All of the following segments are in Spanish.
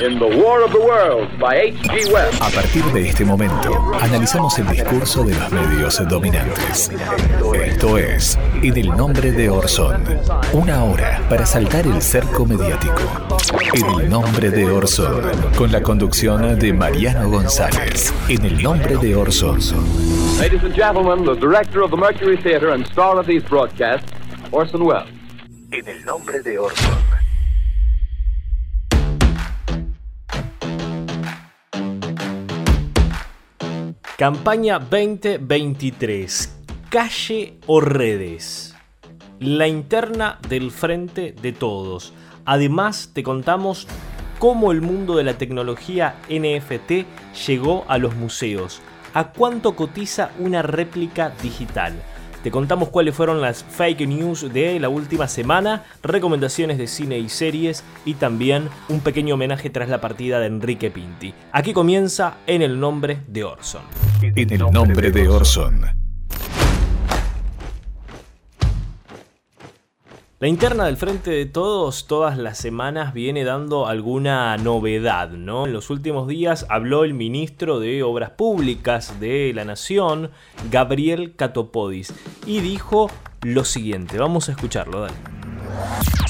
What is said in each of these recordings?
in The War of the Worlds by H.G. Wells. A partir de este momento, analizamos el discurso de los medios dominantes. Esto es En el nombre de Orson. Una hora para saltar el cerco mediático. En el nombre de Orson. Con la conducción de Mariano González. En el nombre de Orson. Ladies and gentlemen, the director of the Mercury Theater and star of these broadcasts, Orson Welles. En el nombre de Orson. Campaña 2023. Calle o redes. La interna del frente de todos. Además te contamos cómo el mundo de la tecnología NFT llegó a los museos. ¿A cuánto cotiza una réplica digital? Te contamos cuáles fueron las fake news de la última semana, recomendaciones de cine y series y también un pequeño homenaje tras la partida de Enrique Pinti. Aquí comienza En el nombre de Orson. En el nombre de Orson. La interna del Frente de Todos todas las semanas viene dando alguna novedad, ¿no? En los últimos días habló el ministro de Obras Públicas de la Nación, Gabriel Catopodis, y dijo lo siguiente, vamos a escucharlo, dale.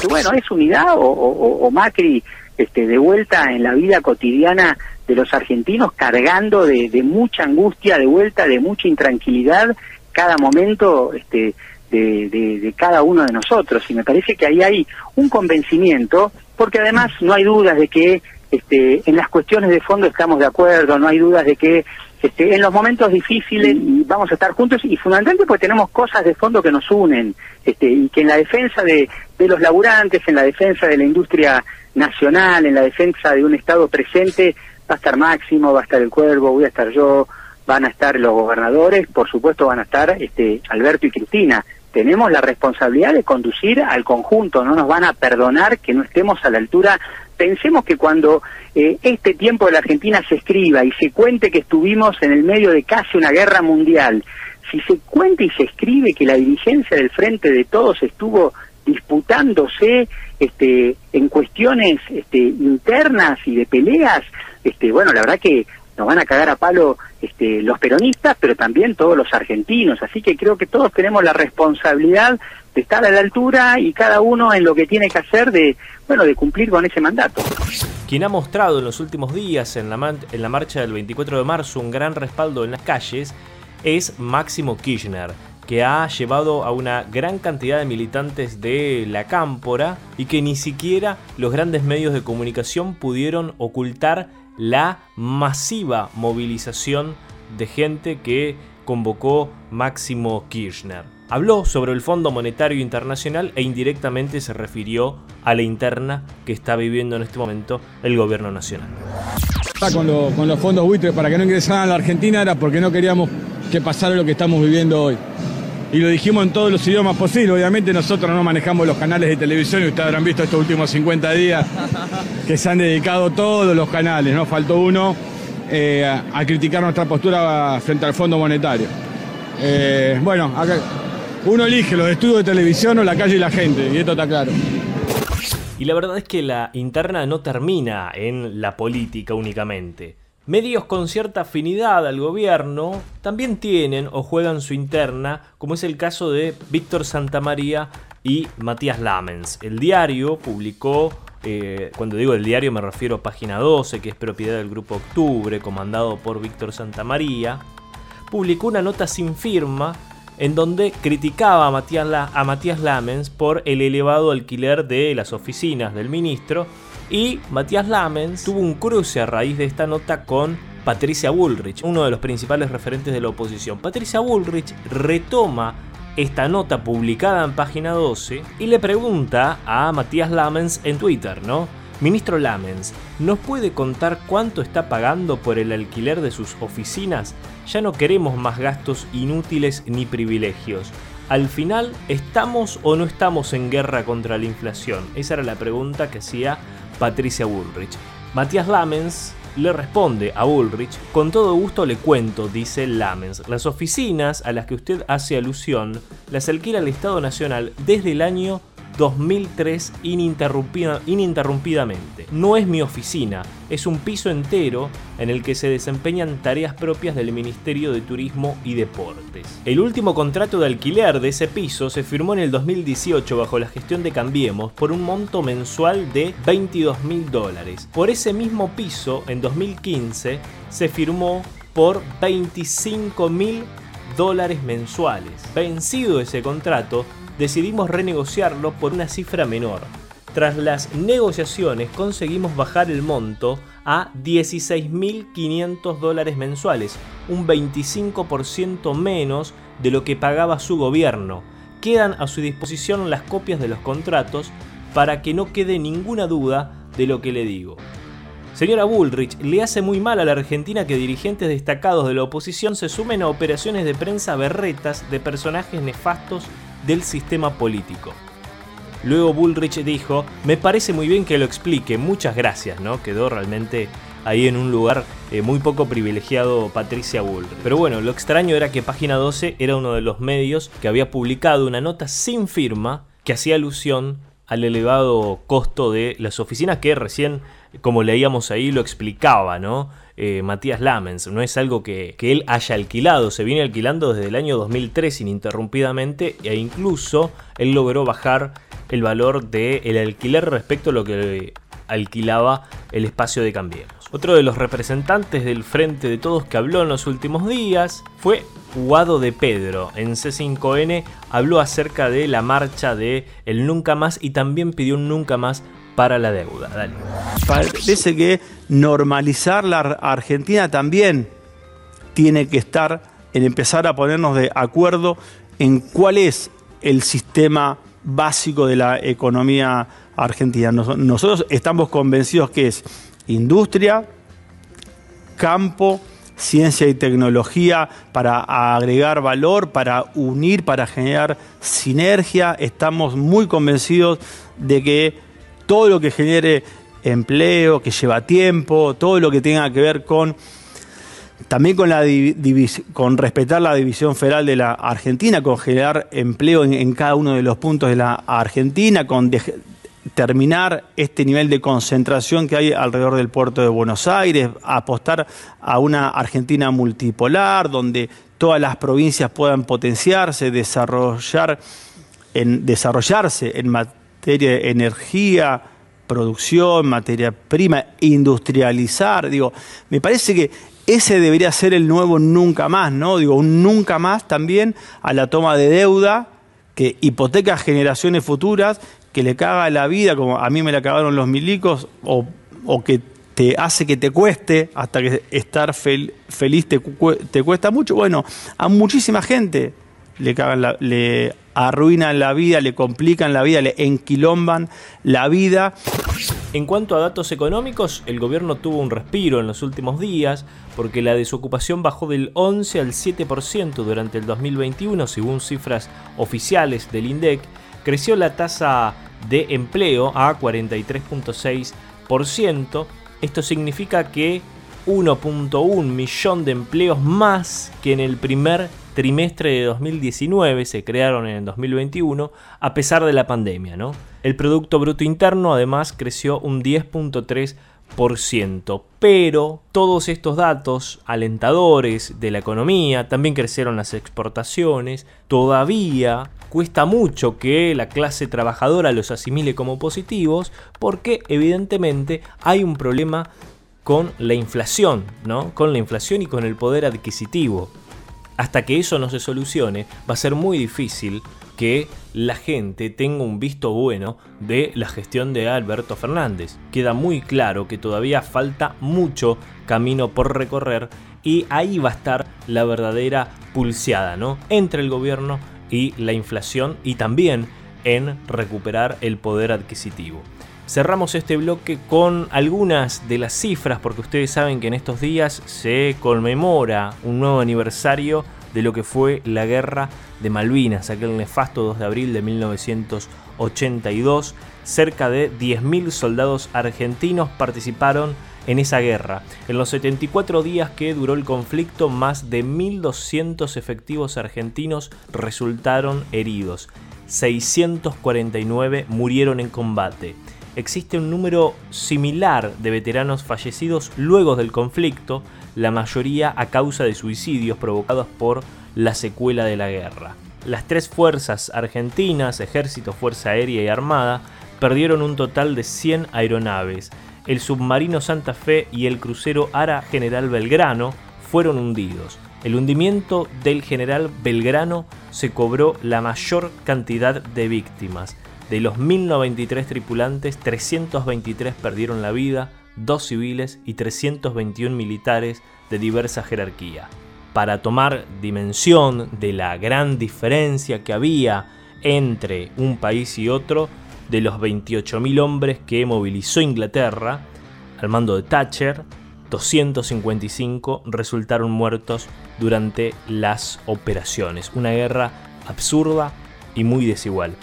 Bueno, es unidad o, Macri este, de vuelta en la vida cotidiana de los argentinos, cargando de, de mucha angustia, de vuelta, de mucha intranquilidad, cada momento este, de, de- de cada uno de nosotros. Y me parece que ahí hay un convencimiento, porque además no hay dudas de que este, en las cuestiones de fondo estamos de acuerdo, no hay dudas de que este, en los momentos difíciles vamos a estar juntos y fundamentalmente porque tenemos cosas de fondo que nos unen este, y que en la defensa de, de los laburantes, en la defensa de la industria nacional, en la defensa de un Estado presente, va a estar Máximo, va a estar el Cuervo, voy a estar yo, van a estar los gobernadores, por supuesto van a estar este, Alberto y Cristina. Tenemos la responsabilidad de conducir al conjunto, no nos van a perdonar que no estemos a la altura. Pensemos que cuando eh, este tiempo de la Argentina se escriba y se cuente que estuvimos en el medio de casi una guerra mundial, si se cuenta y se escribe que la dirigencia del Frente de Todos estuvo disputándose este, en cuestiones este, internas y de peleas, este, bueno, la verdad que nos van a cagar a palo este, los peronistas, pero también todos los argentinos. Así que creo que todos tenemos la responsabilidad de estar a la altura y cada uno en lo que tiene que hacer de, bueno, de cumplir con ese mandato. Quien ha mostrado en los últimos días en la, en la marcha del 24 de marzo un gran respaldo en las calles es Máximo Kirchner, que ha llevado a una gran cantidad de militantes de la cámpora y que ni siquiera los grandes medios de comunicación pudieron ocultar la masiva movilización de gente que convocó Máximo Kirchner. Habló sobre el Fondo Monetario Internacional e indirectamente se refirió a la interna que está viviendo en este momento el gobierno nacional. Con, con los fondos buitres para que no ingresaran a la Argentina era porque no queríamos que pasara lo que estamos viviendo hoy. Y lo dijimos en todos los idiomas posibles. Obviamente nosotros no manejamos los canales de televisión y ustedes habrán visto estos últimos 50 días que se han dedicado todos los canales, no faltó uno, eh, a, criticar nuestra postura frente al Fondo Monetario. Eh, bueno, acá uno elige los estudios de televisión o la calle y la gente, y esto está claro. Y la verdad es que la interna no termina en la política únicamente. Medios con cierta afinidad al gobierno también tienen o juegan su interna, como es el caso de Víctor Santamaría y Matías Lamens. El diario publicó, eh, cuando digo el diario me refiero a Página 12, que es propiedad del Grupo Octubre, comandado por Víctor Santamaría, publicó una nota sin firma en donde criticaba a Matías, La- a Matías Lamens por el elevado alquiler de las oficinas del ministro y Matías Lamens tuvo un cruce a raíz de esta nota con Patricia Bullrich, uno de los principales referentes de la oposición. Patricia Bullrich retoma esta nota publicada en página 12 y le pregunta a Matías Lamens en Twitter, ¿no? Ministro Lamens, ¿nos puede contar cuánto está pagando por el alquiler de sus oficinas? Ya no queremos más gastos inútiles ni privilegios. Al final, ¿estamos o no estamos en guerra contra la inflación? Esa era la pregunta que hacía Patricia Bullrich. Matías Lamens le responde a Bullrich, con todo gusto le cuento, dice Lamens, las oficinas a las que usted hace alusión las alquila el Estado Nacional desde el año 2003 ininterrumpidamente. No es mi oficina, es un piso entero en el que se desempeñan tareas propias del Ministerio de Turismo y Deportes. El último contrato de alquiler de ese piso se firmó en el 2018 bajo la gestión de Cambiemos por un monto mensual de 22 mil dólares. Por ese mismo piso, en 2015, se firmó por 25 mil dólares mensuales. Vencido ese contrato, decidimos renegociarlo por una cifra menor. Tras las negociaciones conseguimos bajar el monto a 16.500 dólares mensuales, un 25% menos de lo que pagaba su gobierno. Quedan a su disposición las copias de los contratos para que no quede ninguna duda de lo que le digo. Señora Bullrich, le hace muy mal a la Argentina que dirigentes destacados de la oposición se sumen a operaciones de prensa berretas de personajes nefastos del sistema político. Luego Bullrich dijo, me parece muy bien que lo explique, muchas gracias, ¿no? Quedó realmente ahí en un lugar eh, muy poco privilegiado Patricia Bullrich. Pero bueno, lo extraño era que Página 12 era uno de los medios que había publicado una nota sin firma que hacía alusión al elevado costo de las oficinas que recién, como leíamos ahí, lo explicaba, ¿no? Eh, Matías Lamens. No es algo que, él haya alquilado, se viene alquilando desde el año 2003 ininterrumpidamente e incluso él logró bajar el valor del alquiler respecto a lo que alquilaba el espacio de Cambiemos. Otro de los representantes del Frente de Todos que habló en los últimos días fue Guado de Pedro. En C5N habló acerca de la marcha de El Nunca Más y también pidió un Nunca Más para la deuda. Dale. Parece que normalizar la Argentina también tiene que estar en empezar a ponernos de acuerdo en cuál es el sistema básico de la economía argentina. Nosotros estamos convencidos que es industria, campo, ciencia y tecnología para agregar valor, para unir, para generar sinergia. Estamos muy convencidos de que todo lo que genere empleo, que lleva tiempo, todo lo que tenga que ver con también con, la con respetar la división federal de la Argentina, con generar empleo en, cada uno de los puntos de la Argentina, con terminar este nivel de concentración que hay alrededor del puerto de Buenos Aires, apostar a una Argentina multipolar, donde todas las provincias puedan potenciarse, desarrollar en, desarrollarse en materia materia de energía, producción, materia prima, industrializar. Digo, me parece que ese debería ser el nuevo nunca más, ¿no? Digo, un nunca más también a la toma de deuda que hipoteca generaciones futuras, que le caga la vida, como a mí me la cagaron los milicos, o, que te hace que te cueste hasta que estar feliz te, te, cuesta mucho. Bueno, a muchísima gente le cagan la, le arruinan la vida, le complican la vida, le enquilomban la vida. En cuanto a datos económicos, el gobierno tuvo un respiro en los últimos días porque la desocupación bajó del 11 al 7% durante el 2021 según cifras oficiales del INDEC, creció la tasa de empleo a 43.6%, esto significa que 1.1 millón de empleos más que en el primer trimestre de 2019 se crearon en el 2021 a pesar de la pandemia. ¿no? El Producto Bruto Interno además creció un 10.3%. Pero todos estos datos alentadores de la economía, también crecieron las exportaciones, todavía cuesta mucho que la clase trabajadora los asimile como positivos porque evidentemente hay un problema con la inflación, ¿no? Con la inflación y con el poder adquisitivo hasta que eso no se solucione, va a ser muy difícil que la gente tenga un visto bueno de la gestión de Alberto Fernández. Queda muy claro que todavía falta mucho camino por recorrer y ahí va a estar la verdadera pulseada, ¿no? Entre el gobierno y la inflación y también en recuperar el poder adquisitivo. Cerramos este bloque con algunas de las cifras porque ustedes saben que en estos días se conmemora un nuevo aniversario de lo que fue la guerra de Malvinas, aquel nefasto 2 de abril de 1982. Cerca de 10.000 soldados argentinos participaron en esa guerra. En los 74 días que duró el conflicto, más de 1.200 efectivos argentinos resultaron heridos. 649 murieron en combate. Existe un número similar de veteranos fallecidos luego del conflicto, la mayoría a causa de suicidios provocados por la secuela de la guerra. Las tres fuerzas argentinas, ejército, fuerza aérea y armada, perdieron un total de 100 aeronaves, el submarino Santa Fe y el crucero Ara General Belgrano fueron hundidos. El hundimiento del general Belgrano se cobró la mayor cantidad de víctimas. De los 1093 tripulantes, 323 perdieron la vida, dos civiles y 321 militares de diversa jerarquía. Para tomar dimensión de la gran diferencia que había entre un país y otro, de los 28.000 hombres que movilizó Inglaterra, al mando de Thatcher, 255 resultaron muertos durante las operaciones. Una guerra absurda y muy desigual.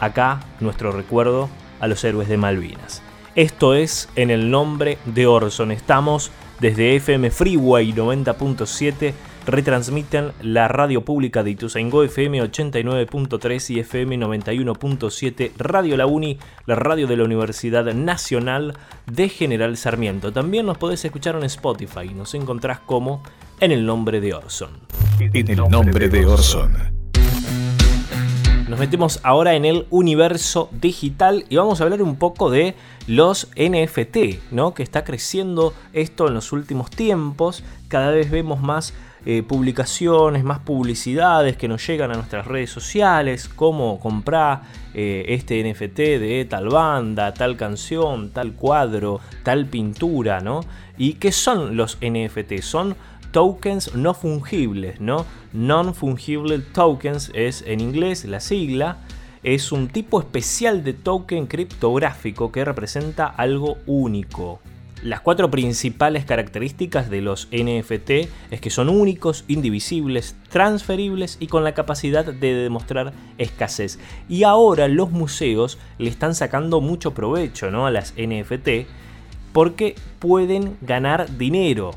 Acá nuestro recuerdo a los héroes de Malvinas. Esto es en el nombre de Orson. Estamos desde FM Freeway 90.7 retransmiten la radio pública de Ituzaingó FM 89.3 y FM 91.7, Radio La Uni, la radio de la Universidad Nacional de General Sarmiento. También nos podés escuchar en Spotify, nos encontrás como En el nombre de Orson. En el nombre de Orson. Nos metemos ahora en el universo digital y vamos a hablar un poco de los NFT, ¿no? Que está creciendo esto en los últimos tiempos. Cada vez vemos más eh, publicaciones, más publicidades que nos llegan a nuestras redes sociales, cómo comprar eh, este NFT de tal banda, tal canción, tal cuadro, tal pintura, ¿no? ¿Y qué son los NFT? Son tokens no fungibles, ¿no? Non-fungible tokens es en inglés la sigla. Es un tipo especial de token criptográfico que representa algo único. Las cuatro principales características de los NFT es que son únicos, indivisibles, transferibles y con la capacidad de demostrar escasez. Y ahora los museos le están sacando mucho provecho ¿no? a las NFT porque pueden ganar dinero,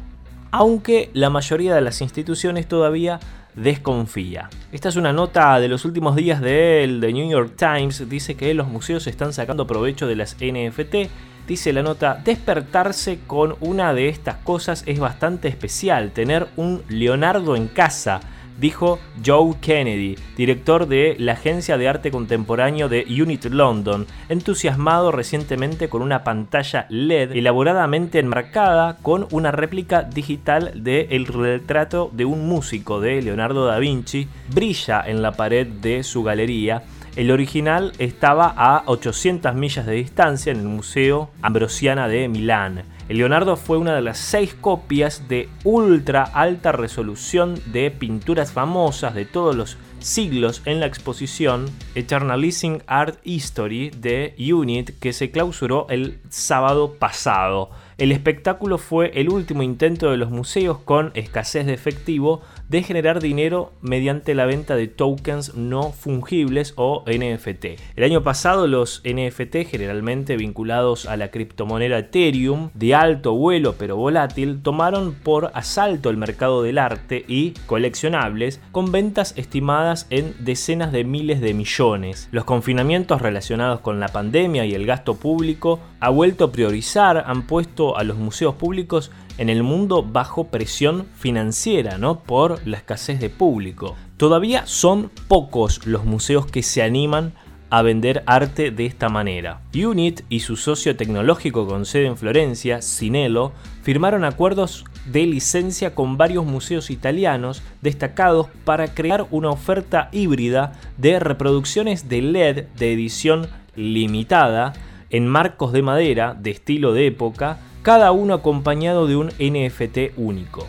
aunque la mayoría de las instituciones todavía desconfía. Esta es una nota de los últimos días de The New York Times, dice que los museos están sacando provecho de las NFT Dice la nota, despertarse con una de estas cosas es bastante especial, tener un Leonardo en casa, dijo Joe Kennedy, director de la Agencia de Arte Contemporáneo de Unit London, entusiasmado recientemente con una pantalla LED elaboradamente enmarcada con una réplica digital del el retrato de un músico de Leonardo da Vinci, brilla en la pared de su galería el original estaba a 800 millas de distancia en el Museo Ambrosiana de Milán. El Leonardo fue una de las seis copias de ultra alta resolución de pinturas famosas de todos los siglos en la exposición Eternalizing Art History de UNIT que se clausuró el sábado pasado. El espectáculo fue el último intento de los museos con escasez de efectivo de generar dinero mediante la venta de tokens no fungibles o NFT. El año pasado los NFT, generalmente vinculados a la criptomoneda Ethereum, de alto vuelo pero volátil, tomaron por asalto el mercado del arte y coleccionables con ventas estimadas en decenas de miles de millones. Los confinamientos relacionados con la pandemia y el gasto público ha vuelto a priorizar, han puesto a los museos públicos en el mundo bajo presión financiera, ¿no? Por la escasez de público. Todavía son pocos los museos que se animan a vender arte de esta manera. Unit y su socio tecnológico con sede en Florencia, Cinello, firmaron acuerdos de licencia con varios museos italianos destacados para crear una oferta híbrida de reproducciones de LED de edición limitada en marcos de madera de estilo de época cada uno acompañado de un NFT único.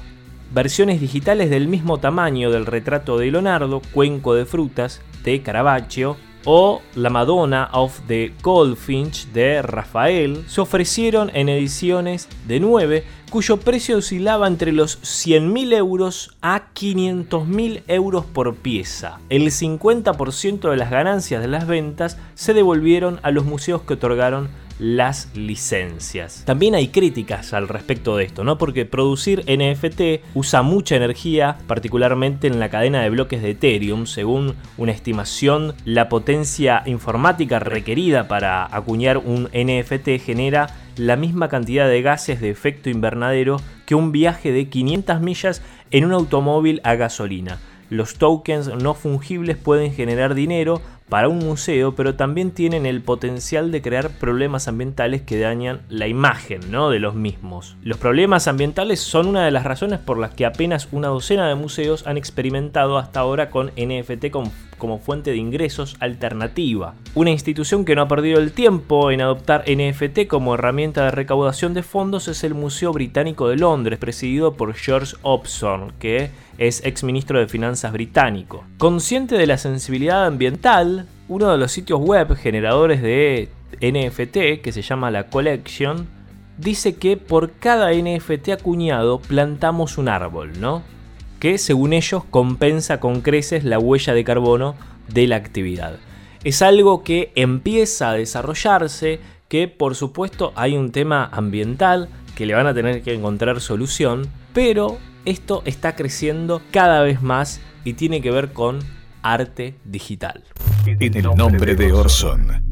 Versiones digitales del mismo tamaño del retrato de Leonardo, Cuenco de Frutas, de Caravaggio, o La Madonna of the Goldfinch de Rafael se ofrecieron en ediciones de 9 cuyo precio oscilaba entre los 100.000 euros a 500.000 euros por pieza. El 50% de las ganancias de las ventas se devolvieron a los museos que otorgaron las licencias. También hay críticas al respecto de esto, ¿no? Porque producir NFT usa mucha energía, particularmente en la cadena de bloques de Ethereum. Según una estimación, la potencia informática requerida para acuñar un NFT genera la misma cantidad de gases de efecto invernadero que un viaje de 500 millas en un automóvil a gasolina. Los tokens no fungibles pueden generar dinero para un museo, pero también tienen el potencial de crear problemas ambientales que dañan la imagen ¿no? de los mismos. Los problemas ambientales son una de las razones por las que apenas una docena de museos han experimentado hasta ahora con NFT como fuente de ingresos alternativa. Una institución que no ha perdido el tiempo en adoptar NFT como herramienta de recaudación de fondos es el Museo Británico de Londres, presidido por George Hobson, que es ex ministro de Finanzas británico. Consciente de la sensibilidad ambiental, uno de los sitios web generadores de NFT, que se llama La Collection, dice que por cada NFT acuñado plantamos un árbol, ¿no? Que según ellos compensa con creces la huella de carbono de la actividad. Es algo que empieza a desarrollarse, que por supuesto hay un tema ambiental que le van a tener que encontrar solución, pero esto está creciendo cada vez más y tiene que ver con arte digital. En el nombre de Orson.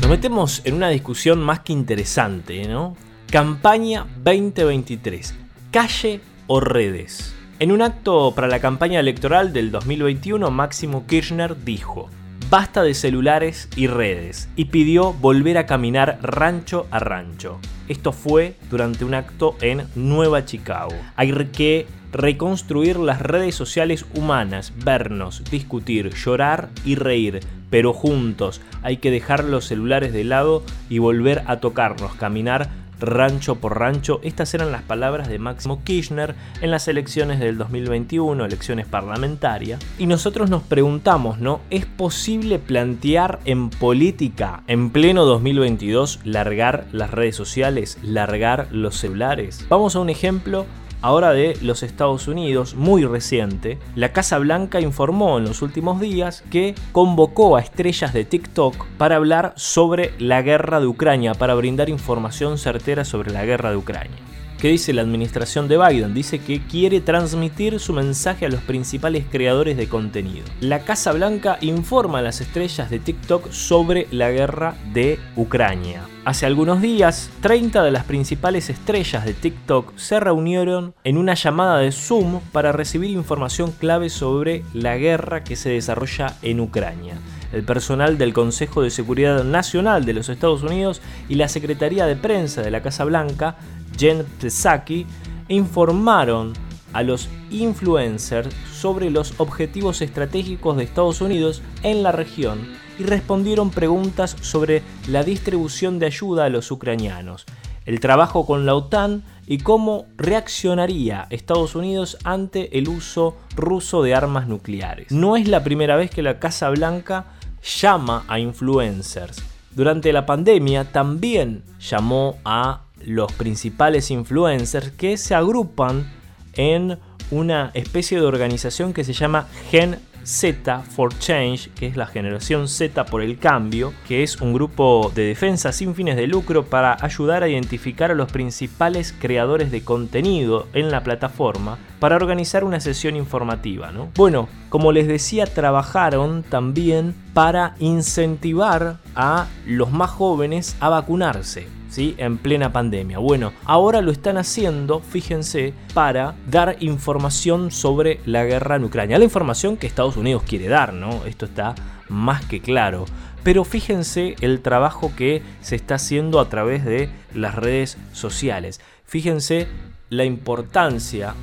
Nos metemos en una discusión más que interesante, ¿no? Campaña 2023. Calle o redes. En un acto para la campaña electoral del 2021, Máximo Kirchner dijo, basta de celulares y redes, y pidió volver a caminar rancho a rancho. Esto fue durante un acto en Nueva Chicago. Hay que reconstruir las redes sociales humanas, vernos, discutir, llorar y reír, pero juntos. Hay que dejar los celulares de lado y volver a tocarnos, caminar rancho por rancho. Estas eran las palabras de Máximo Kirchner en las elecciones del 2021, elecciones parlamentarias. Y nosotros nos preguntamos, ¿no? ¿Es posible plantear en política, en pleno 2022, largar las redes sociales, largar los celulares? Vamos a un ejemplo ahora de los Estados Unidos, muy reciente, la Casa Blanca informó en los últimos días que convocó a estrellas de TikTok para hablar sobre la guerra de Ucrania, para brindar información certera sobre la guerra de Ucrania. ¿Qué dice la administración de Biden? Dice que quiere transmitir su mensaje a los principales creadores de contenido. La Casa Blanca informa a las estrellas de TikTok sobre la guerra de Ucrania. Hace algunos días, 30 de las principales estrellas de TikTok se reunieron en una llamada de Zoom para recibir información clave sobre la guerra que se desarrolla en Ucrania el personal del Consejo de Seguridad Nacional de los Estados Unidos y la Secretaría de Prensa de la Casa Blanca Jen Psaki informaron a los influencers sobre los objetivos estratégicos de Estados Unidos en la región y respondieron preguntas sobre la distribución de ayuda a los ucranianos, el trabajo con la OTAN y cómo reaccionaría Estados Unidos ante el uso ruso de armas nucleares. No es la primera vez que la Casa Blanca llama a influencers. Durante la pandemia también llamó a los principales influencers que se agrupan en una especie de organización que se llama Gen Z for Change, que es la generación Z por el cambio, que es un grupo de defensa sin fines de lucro para ayudar a identificar a los principales creadores de contenido en la plataforma para organizar una sesión informativa. ¿no? Bueno, como les decía, trabajaron también para incentivar a los más jóvenes a vacunarse en plena pandemia. Bueno, ahora lo están haciendo, fíjense, para dar información sobre la guerra en Ucrania. La información que Estados Unidos quiere dar, ¿no? Esto está más que claro. Pero fíjense el trabajo que se está haciendo a través de las redes sociales. Fíjense la importancia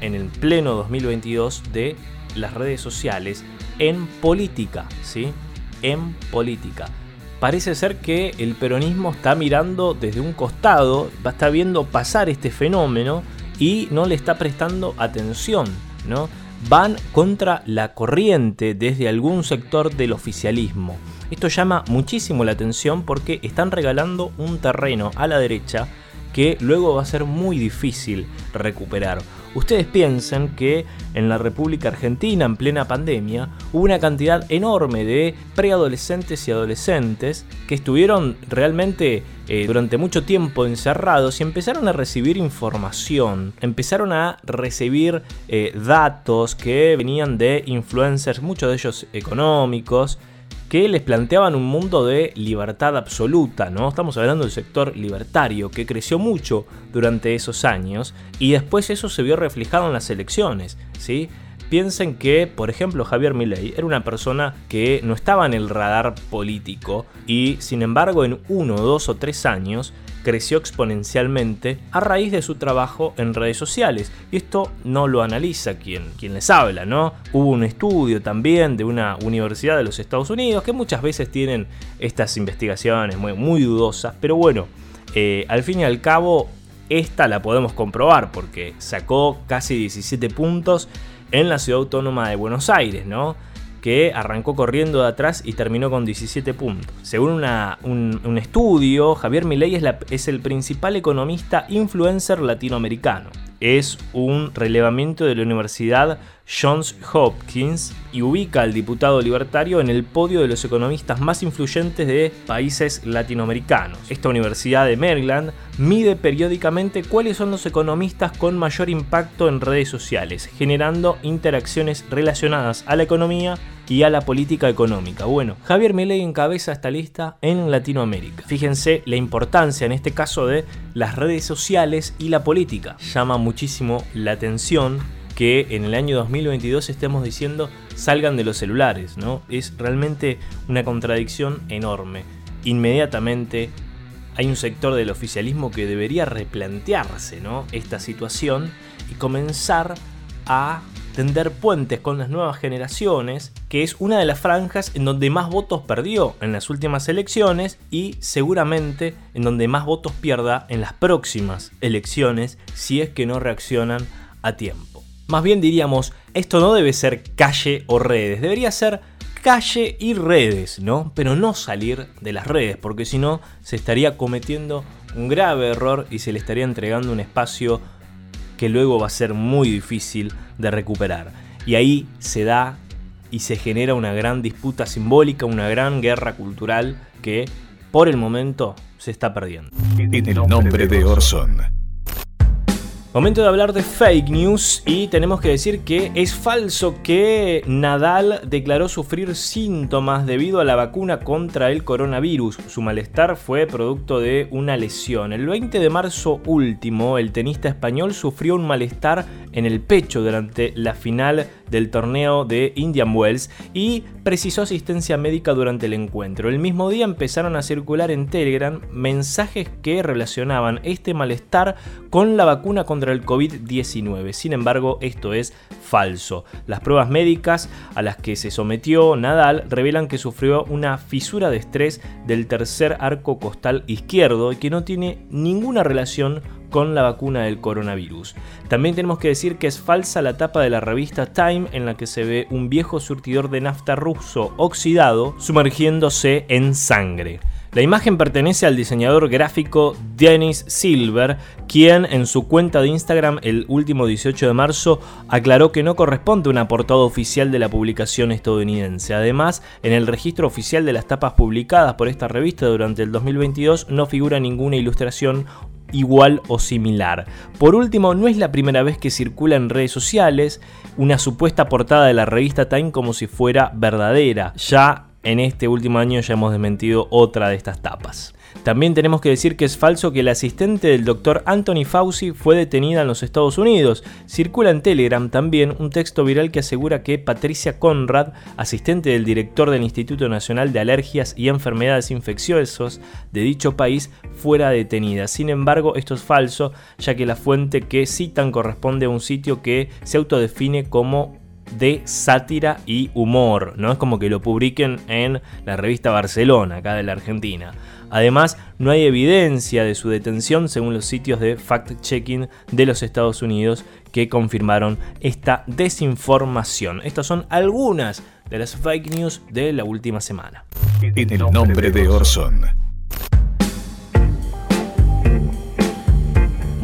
en el pleno 2022 de las redes sociales en política, ¿sí? En política parece ser que el peronismo está mirando desde un costado, estar viendo pasar este fenómeno y no le está prestando atención, ¿no? van contra la corriente desde algún sector del oficialismo. Esto llama muchísimo la atención porque están regalando un terreno a la derecha que luego va a ser muy difícil recuperar. Ustedes piensan que en la República Argentina, en plena pandemia, hubo una cantidad enorme de preadolescentes y adolescentes que estuvieron realmente eh, durante mucho tiempo encerrados y empezaron a recibir información, empezaron a recibir eh, datos que venían de influencers, muchos de ellos económicos, que les planteaban un mundo de libertad absoluta, ¿no? Estamos hablando del sector libertario que creció mucho durante esos años y después eso se vio reflejado en las elecciones, ¿sí? Piensen que, por ejemplo, Javier Milei era una persona que no estaba en el radar político y, sin embargo, en uno, dos o tres años creció exponencialmente a raíz de su trabajo en redes sociales. Y esto no lo analiza quien, quien les habla, ¿no? Hubo un estudio también de una universidad de los Estados Unidos que muchas veces tienen estas investigaciones muy, dudosas, pero bueno, eh, al fin y al cabo, esta la podemos comprobar porque sacó casi 17 puntos en la ciudad autónoma de Buenos Aires, ¿no? Que arrancó corriendo de atrás y terminó con 17 puntos. Según un, estudio, Javier Milei es, el principal economista influencer latinoamericano. Es un relevamiento de la Universidad Johns Hopkins y ubica al diputado libertario en el podio de los economistas más influyentes de países latinoamericanos. Esta Universidad de Maryland mide periódicamente cuáles son los economistas con mayor impacto en redes sociales, generando interacciones relacionadas a la economía y a la política económica. Bueno, Javier Milei encabeza esta lista en Latinoamérica. Fíjense la importancia en este caso de las redes sociales y la política. Llama muchísimo la atención que en el año 2022 estemos diciendo salgan de los celulares, ¿no? Es realmente una contradicción enorme. Inmediatamente hay un sector del oficialismo que debería replantearse, ¿no? Esta situación y comenzar a tender puentes con las nuevas generaciones, que es una de las franjas en donde más votos perdió en las últimas elecciones y seguramente en donde más votos pierda en las próximas elecciones si es que no reaccionan a tiempo. Más bien diríamos, esto no debe ser calle o redes, debería ser calle y redes, ¿no? Pero no salir de las redes, porque si no se estaría cometiendo un grave error y se le estaría entregando un espacio que luego va a ser muy difícil de recuperar. Y ahí se da y se genera una gran disputa simbólica, una gran guerra cultural que por el momento se está perdiendo. En el nombre de Orson. Momento de hablar de fake news y tenemos que decir que es falso que Nadal declaró sufrir síntomas debido a la vacuna contra el coronavirus. Su malestar fue producto de una lesión. El 20 de marzo último, el tenista español sufrió un malestar en el pecho durante la final del torneo de Indian Wells y precisó asistencia médica durante el encuentro. El mismo día empezaron a circular en Telegram mensajes que relacionaban este malestar con la vacuna contra el COVID-19. Sin embargo, esto es falso. Las pruebas médicas a las que se sometió Nadal revelan que sufrió una fisura de estrés del tercer arco costal izquierdo y que no tiene ninguna relación con la vacuna del coronavirus. También tenemos que decir que es falsa la tapa de la revista Time en la que se ve un viejo surtidor de nafta ruso oxidado sumergiéndose en sangre. La imagen pertenece al diseñador gráfico Dennis Silver, quien en su cuenta de Instagram el último 18 de marzo aclaró que no corresponde una portada oficial de la publicación estadounidense. Además, en el registro oficial de las tapas publicadas por esta revista durante el 2022 no figura ninguna ilustración igual o similar. Por último, no es la primera vez que circula en redes sociales una supuesta portada de la revista Time como si fuera verdadera. Ya en este último año ya hemos desmentido otra de estas tapas. También tenemos que decir que es falso que el asistente del doctor Anthony Fauci fue detenida en los Estados Unidos. Circula en Telegram también un texto viral que asegura que Patricia Conrad, asistente del director del Instituto Nacional de Alergias y Enfermedades Infecciosas de dicho país, fuera detenida. Sin embargo, esto es falso, ya que la fuente que citan corresponde a un sitio que se autodefine como de sátira y humor, ¿no? Es como que lo publiquen en la revista Barcelona, acá de la Argentina. Además, no hay evidencia de su detención según los sitios de fact-checking de los Estados Unidos que confirmaron esta desinformación. Estas son algunas de las fake news de la última semana. En el nombre de Orson.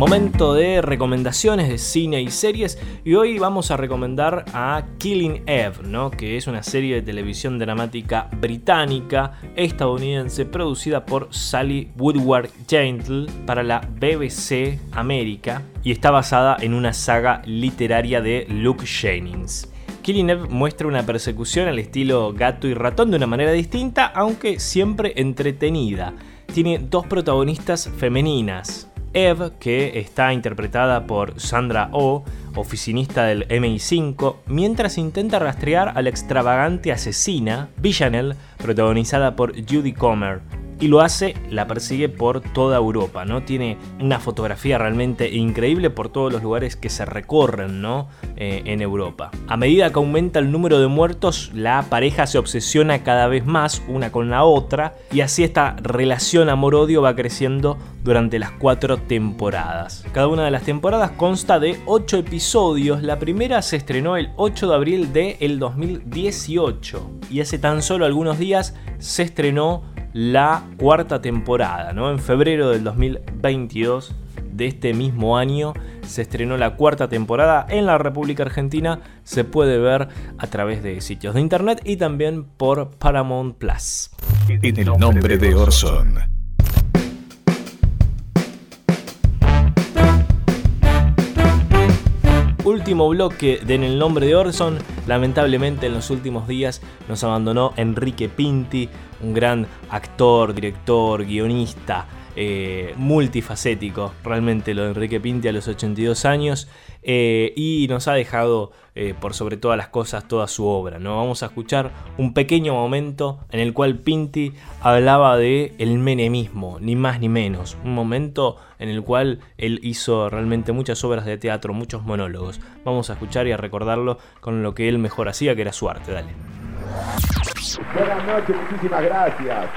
Momento de recomendaciones de cine y series y hoy vamos a recomendar a Killing Eve, ¿no? que es una serie de televisión dramática británica estadounidense producida por Sally Woodward Gentle para la BBC América y está basada en una saga literaria de Luke Jennings. Killing Eve muestra una persecución al estilo gato y ratón de una manera distinta, aunque siempre entretenida. Tiene dos protagonistas femeninas, Eve, que está interpretada por Sandra Oh, oficinista del MI5, mientras intenta rastrear a la extravagante asesina Villanelle, protagonizada por Judy Comer, y lo hace, la persigue por toda Europa, ¿no? Tiene una fotografía realmente increíble por todos los lugares que se recorren, ¿no? Eh, en Europa. A medida que aumenta el número de muertos, la pareja se obsesiona cada vez más una con la otra y así esta relación amor-odio va creciendo durante las cuatro temporadas. Cada una de las temporadas consta de 8 episodios. La primera se estrenó el 8 de abril del el 2018 y hace tan solo algunos días se estrenó la cuarta temporada, ¿no? En febrero del 2022 de este mismo año se estrenó la cuarta temporada en la República Argentina. Se puede ver a través de sitios de internet y también por Paramount Plus. En el nombre de Orson. Último bloque de En el nombre de Orson. Lamentablemente en los últimos días nos abandonó Enrique Pinti, un gran actor, director, guionista, eh, multifacético, realmente lo de Enrique Pinti a los 82 años, eh, y nos ha dejado eh, por sobre todas las cosas toda su obra. ¿no? Vamos a escuchar un pequeño momento en el cual Pinti hablaba de el menemismo, ni más ni menos, un momento en el cual él hizo realmente muchas obras de teatro, muchos monólogos. Vamos a escuchar y a recordarlo con lo que él mejor hacía, que era su arte. Dale. Buenas noches, muchísimas gracias.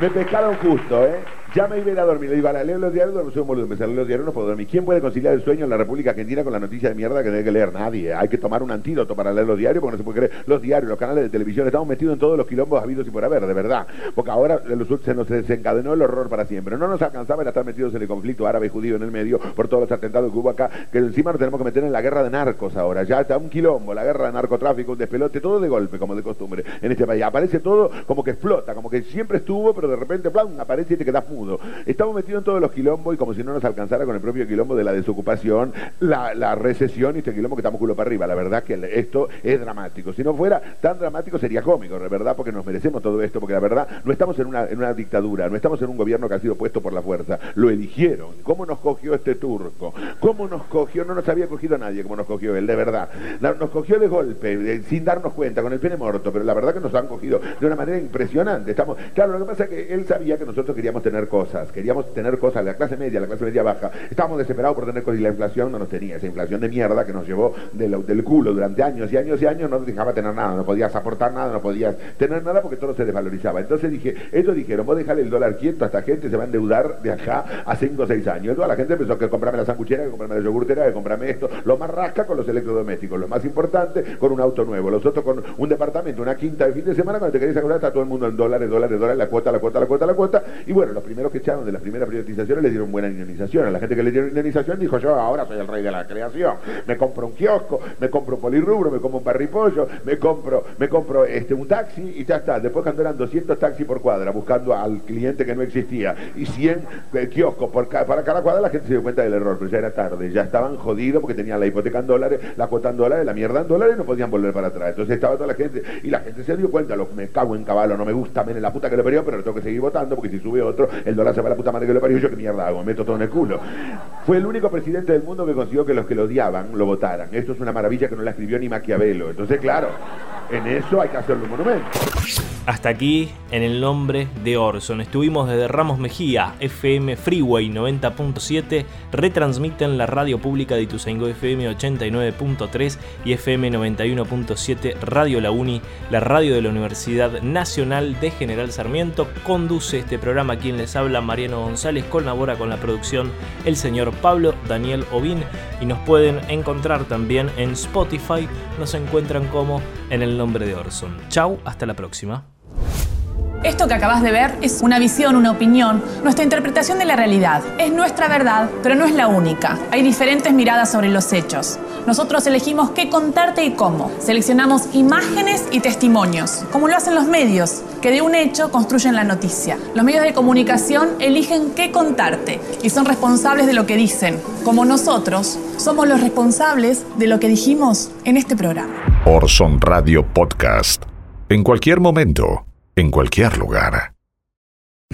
Me pescaron justo, ¿eh? Ya me iba a ir a dormir. Le digo, a leer los diarios, no soy un boludo. Empecé a los diarios, no puedo dormir. ¿Quién puede conciliar el sueño en la República Argentina con la noticia de mierda que tiene que leer? Nadie. Hay que tomar un antídoto para leer los diarios porque no se puede creer. Los diarios, los canales de televisión, estamos metidos en todos los quilombos habidos y por haber, de verdad. Porque ahora se nos desencadenó el horror para siempre. No nos alcanzaba el estar metidos en el conflicto árabe-judío en el medio por todos los atentados que hubo acá, que encima nos tenemos que meter en la guerra de narcos ahora. Ya está un quilombo, la guerra de narcotráfico, un despelote, todo de golpe, como de costumbre en este país. Aparece todo como que explota, como que siempre estuvo, pero de repente, plan, aparece y te quedas mudo. Estamos metido en todos los quilombos y como si no nos alcanzara con el propio quilombo de la desocupación, la, recesión y este quilombo que estamos culo para arriba. La verdad que esto es dramático. Si no fuera tan dramático sería cómico, de verdad, porque nos merecemos todo esto, porque la verdad no estamos en una, en una dictadura, no estamos en un gobierno que ha sido puesto por la fuerza, lo eligieron. ¿Cómo nos cogió este turco? ¿Cómo nos cogió? No nos había cogido nadie como nos cogió él, de verdad. Nos cogió de golpe, sin darnos cuenta, con el pene muerto, pero la verdad que nos han cogido de una manera impresionante. Estamos, claro, lo que pasa es que él sabía que nosotros queríamos tener cosas, queríamos tener cosas, la clase media, la clase media baja, estábamos desesperados por tener cosas. Y la inflación no nos tenía, esa inflación de mierda que nos llevó del culo durante años y años y años, no nos dejaba tener nada, no podías aportar nada, no podías tener nada porque todo se desvalorizaba. Entonces dije, ellos dijeron, vos dejale el dólar quieto, esta gente se va a endeudar de acá a 5 o 6 años. La gente empezó que comprarme la sanguchera, que comprarme la yogurtera, que comprarme esto, lo más rasca con los electrodomésticos, lo más importante con un auto nuevo, los otros con un departamento, una quinta de fin de semana, cuando te querés acordar está todo el mundo en dólares, dólares, dólares, la cuota, la cuota, la cuota, la cuota, y bueno, los primeros que echaron de las primeras privatizaciones le dieron buena indemnización. A la gente que le dieron indemnización dijo yo ahora soy el rey de la creación. Me compro un kiosco, me compro un polirrubro, me compro un parripollo, me compro, me compro este, un taxi y ya está. Después cuando eran 200 taxis por cuadra buscando al cliente que no existía y 100 eh, kioscos por para cada cuadra, la gente se dio cuenta del error, pero ya era tarde. Ya estaban jodidos porque tenían la hipoteca en dólares, la cuota en dólares, la mierda en dólares y no podían volver para atrás. Entonces estaba toda la gente y la gente se dio cuenta, lo, me cago en caballo, no me gusta, en la puta que le parió, pero tengo que seguir votando porque si sube otro, el dólar se va a la puta madre que le parió, yo qué mierda hago, me meto todo en el culo. Fue el único presidente del mundo que consiguió que los que lo odiaban lo votaran. Esto es una maravilla que no la escribió ni Maquiavelo. Entonces, claro, en eso hay que hacerle un monumento. Hasta aquí, en el nombre de Orson. Estuvimos desde Ramos Mejía, FM Freeway 90.7, retransmiten la radio pública de Ituzaingó FM 89.3 y FM 91.7, Radio La Uni, la radio de la Universidad Nacional de General Sarmiento. Conduce este programa quien les habla Mariano González, colabora con la producción el señor Pablo Daniel Ovín y nos pueden encontrar también en Spotify, nos encuentran como en el nombre de Orson. Chau, hasta la próxima. Esto que acabas de ver es una visión, una opinión, nuestra interpretación de la realidad. Es nuestra verdad, pero no es la única. Hay diferentes miradas sobre los hechos. Nosotros elegimos qué contarte y cómo. Seleccionamos imágenes y testimonios, como lo hacen los medios, que de un hecho construyen la noticia. Los medios de comunicación eligen qué contarte y son responsables de lo que dicen, como nosotros somos los responsables de lo que dijimos en este programa. Orson Radio Podcast. En cualquier momento en cualquier lugar.